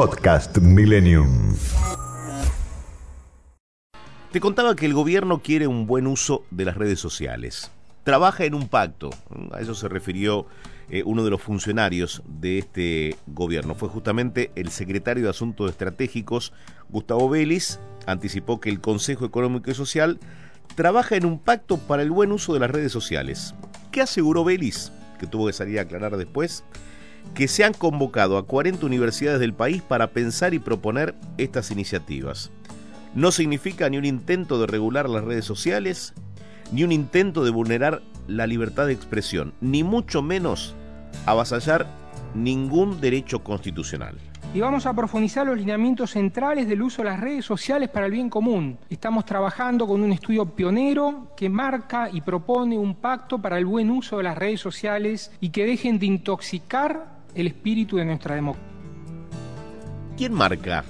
Podcast Millennium. Te contaba que el gobierno quiere un buen uso de las redes sociales. Trabaja en un pacto. A eso se refirió eh, uno de los funcionarios de este gobierno. Fue justamente el secretario de Asuntos Estratégicos, Gustavo Vélez, anticipó que el Consejo Económico y Social trabaja en un pacto para el buen uso de las redes sociales. ¿Qué aseguró Vélez? Que tuvo que salir a aclarar después. Que se han convocado a 40 universidades del país para pensar y proponer estas iniciativas. No significa ni un intento de regular las redes sociales, ni un intento de vulnerar la libertad de expresión, ni mucho menos avasallar ningún derecho constitucional. Y vamos a profundizar los lineamientos centrales del uso de las redes sociales para el bien común. Estamos trabajando con un estudio pionero que marca y propone un pacto para el buen uso de las redes sociales y que dejen de intoxicar el espíritu de nuestra democracia. ¿Quién marca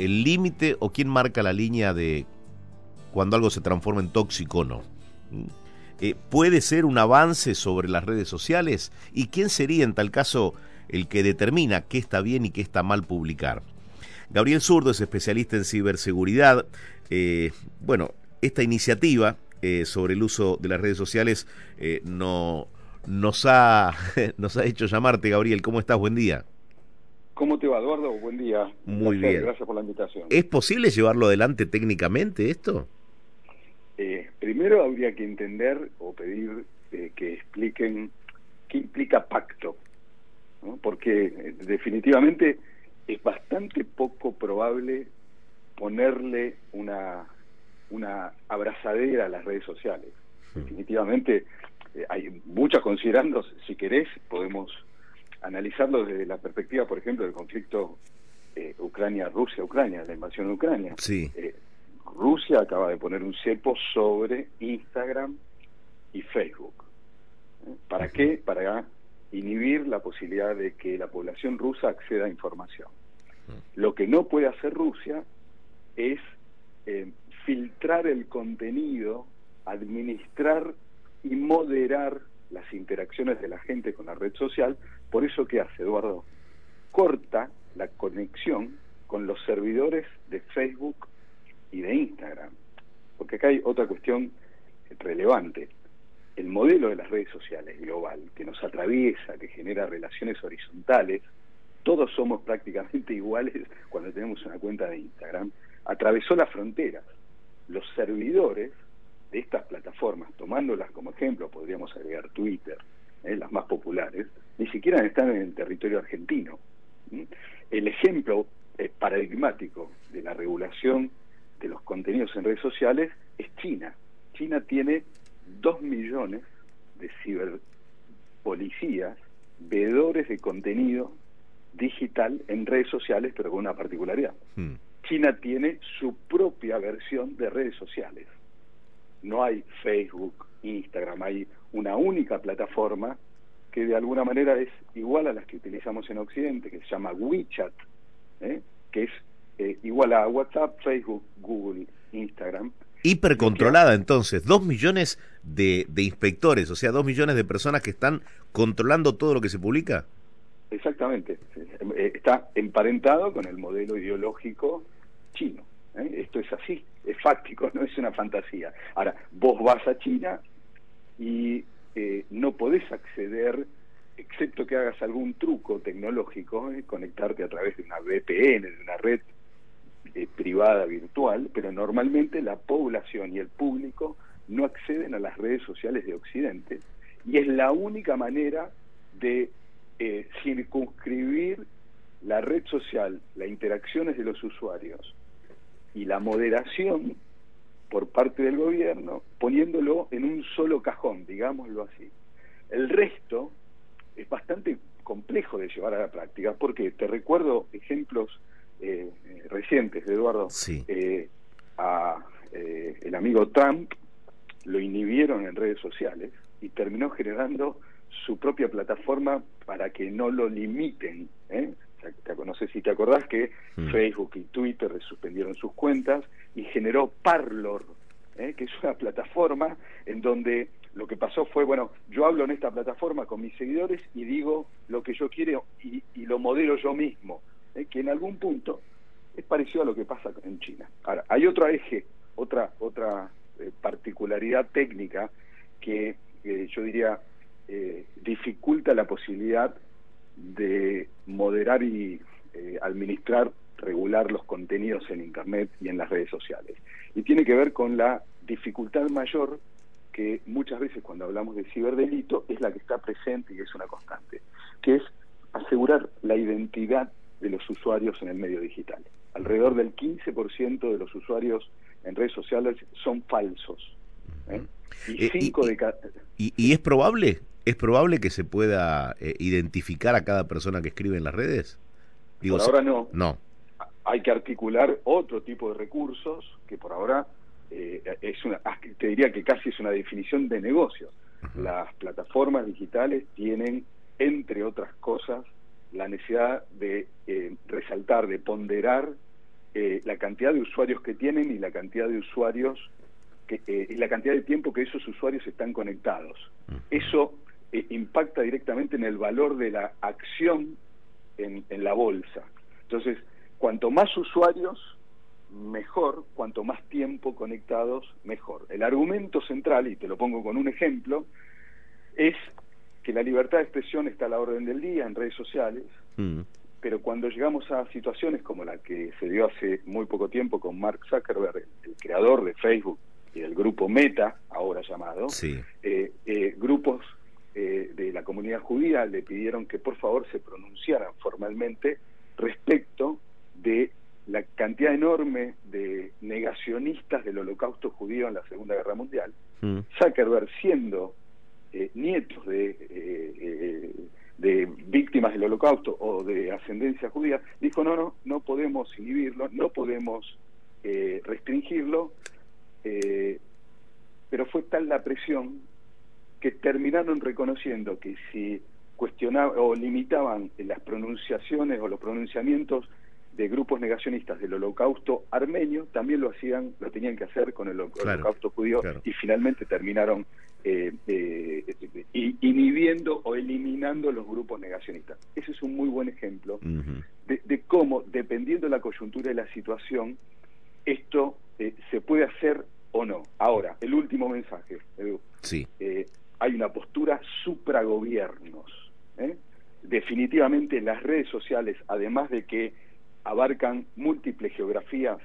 el límite o quién marca la línea de cuando algo se transforma en tóxico o no? Eh, ¿Puede ser un avance sobre las redes sociales? ¿Y quién sería en tal caso el que determina qué está bien y qué está mal publicar? Gabriel Zurdo es especialista en ciberseguridad. Eh, bueno, esta iniciativa eh, sobre el uso de las redes sociales no, nos, ha, nos ha hecho llamarte, Gabriel. ¿Cómo estás? Buen día. ¿Cómo te va, Eduardo? Buen día. Muy bien. Gracias por la invitación. ¿Es posible llevarlo adelante técnicamente esto? Eh, primero habría que entender o pedir eh, que expliquen qué implica pacto, porque eh, definitivamente es bastante poco probable ponerle una, una abrazadera a las redes sociales. Definitivamente hay muchas considerando, si querés, podemos analizarlo desde la perspectiva, por ejemplo, del conflicto eh, Ucrania-Rusia-Ucrania, la invasión de Ucrania. Sí. Eh, Rusia acaba de poner un cepo sobre Instagram y Facebook. ¿Eh? ¿Para qué? Para inhibir la posibilidad de que la población rusa acceda a información. Lo que no puede hacer Rusia es filtrar el contenido, administrar y moderar las interacciones de la gente con la red social. Por eso, ¿qué hace Eduardo? Corta la conexión con los servidores de Facebook y de Instagram. Porque acá hay otra cuestión relevante. El modelo de las redes sociales global, que nos atraviesa, que genera relaciones horizontales, todos somos prácticamente iguales cuando tenemos una cuenta de Instagram, atravesó las fronteras. Los servidores de estas plataformas, tomándolas como ejemplo, podríamos agregar Twitter, eh, las más populares, ni siquiera están en el territorio argentino. El ejemplo eh, paradigmático de la regulación de los contenidos en redes sociales es China. China tiene dos millones de ciberpolicías, veedores de contenido digital en redes sociales, pero con una particularidad. Hmm. China tiene su propia versión de redes sociales no hay Facebook, Instagram, hay una única plataforma que de alguna manera es igual a las que utilizamos en Occidente, que se llama WeChat, ¿eh? que es eh, igual a WhatsApp, Facebook, Google, Instagram. Hipercontrolada entonces, dos millones de, de inspectores, o sea, dos millones de personas que están controlando todo lo que se publica. Exactamente, eh, está emparentado con el modelo ideológico chino. Esto es así es fáctico, no es una fantasía. Ahora, vos vas a China y eh, no podés acceder, excepto que hagas algún truco tecnológico, eh, conectarte a través de una VPN, de una red eh, privada virtual, pero normalmente la población y el público no acceden a las redes sociales de Occidente y es la única manera de circunscribir la red social, las interacciones de los usuarios y la moderación por parte del gobierno, poniéndolo en un solo cajón, digámoslo así. El resto es bastante complejo de llevar a la práctica, porque te recuerdo ejemplos eh, recientes, Eduardo. Sí. Eh, a eh, el amigo Trump lo inhibieron en redes sociales y terminó generando su propia plataforma para que no lo limiten. ¿eh? No sé si te acordás que Mm. Facebook y Twitter le suspendieron sus cuentas y generó Parlor, ¿eh? que es una plataforma en donde lo que pasó fue, bueno, yo hablo en esta plataforma con mis seguidores y digo lo que yo quiero y, y lo modelo yo mismo, ¿eh? que en algún punto es parecido a lo que pasa en China. Ahora, hay otro eje, otra, otra eh, particularidad técnica que eh, yo diría dificulta la posibilidad de moderar y administrar, regular los contenidos en Internet y en las redes sociales. Y tiene que ver con la dificultad mayor que muchas veces cuando hablamos de ciberdelito es la que está presente y es una constante, que es asegurar la identidad de los usuarios en el medio digital. Alrededor del 15% de los usuarios en redes sociales son falsos. ¿eh? Y Eh, y- 5 y- de cada... ¿Y, y es probable? ¿Es probable que se pueda eh, identificar a cada persona que escribe en las redes? Por se- ahora no. No. hay que articular otro tipo de recursos que por ahora eh, es una, te diría que casi es una definición de negocio. Las plataformas digitales tienen, entre otras cosas, la necesidad de eh, resaltar, de ponderar eh, la cantidad de usuarios que tienen y la cantidad de usuarios que, eh, y la cantidad de tiempo que esos usuarios están conectados. Eso impacta directamente en el valor de la acción en, en la bolsa. Entonces, cuanto más usuarios, mejor, cuanto más tiempo conectados, mejor. El argumento central, y te lo pongo con un ejemplo, es que la libertad de expresión está a la orden del día en redes sociales, Mm. pero cuando llegamos a situaciones como la que se dio hace muy poco tiempo con Mark Zuckerberg, el, el creador de Facebook y del grupo Meta, ahora llamado, Sí. eh, eh, grupos eh, de la comunidad judía le pidieron que por favor se pronunciaran formalmente respecto de la cantidad enorme de negacionistas del holocausto judío en la Segunda Guerra Mundial. Mm. Zuckerberg siendo eh, nietos de, eh, eh, de víctimas del holocausto o de ascendencia judía, dijo no, no, no podemos inhibirlo, no podemos eh, restringirlo, eh, pero fue tal la presión que terminaron reconociendo que si cuestionaban o limitaban las pronunciaciones o los pronunciamientos de grupos negacionistas del holocausto armenio, también lo hacían, lo tenían que hacer con el Claro, holocausto judío claro. y finalmente terminaron eh, eh, inhibiendo o eliminando los grupos negacionistas. Ese es un muy buen ejemplo de, de cómo, dependiendo de la coyuntura y la situación, esto eh, se puede hacer o no. Ahora, el último mensaje, Edu. Sí. Hay una postura supragobiernos. Definitivamente las redes sociales, además de que abarcan múltiples geografías,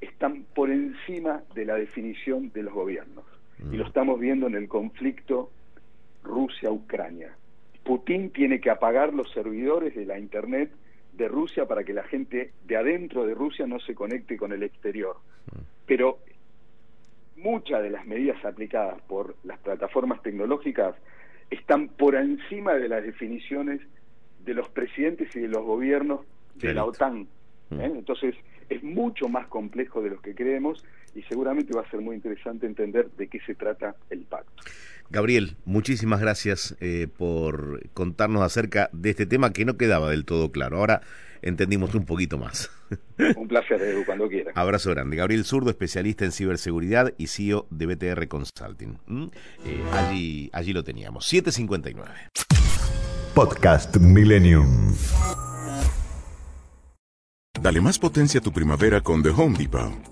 están por encima de la definición de los gobiernos. Y lo estamos viendo en el conflicto Rusia-Ucrania. Putin tiene que apagar los servidores de la Internet de Rusia para que la gente de adentro de Rusia no se conecte con el exterior. Pero muchas de las medidas aplicadas por las plataformas tecnológicas están por encima de las definiciones de los presidentes y de los gobiernos de la. OTAN. ¿eh? Entonces es mucho más complejo de lo que creemos y seguramente va a ser muy interesante entender de qué se trata el pacto. Gabriel, muchísimas gracias eh, por contarnos acerca de este tema que no quedaba del todo claro. Ahora entendimos un poquito más. Un placer, Edu, cuando quieras. Abrazo grande. Gabriel Zurdo, especialista en ciberseguridad y CEO de BTR Consulting. ¿Mm? Eh, allí, allí lo teníamos. 759. Podcast Millennium. Dale más potencia a tu primavera con The Home Depot.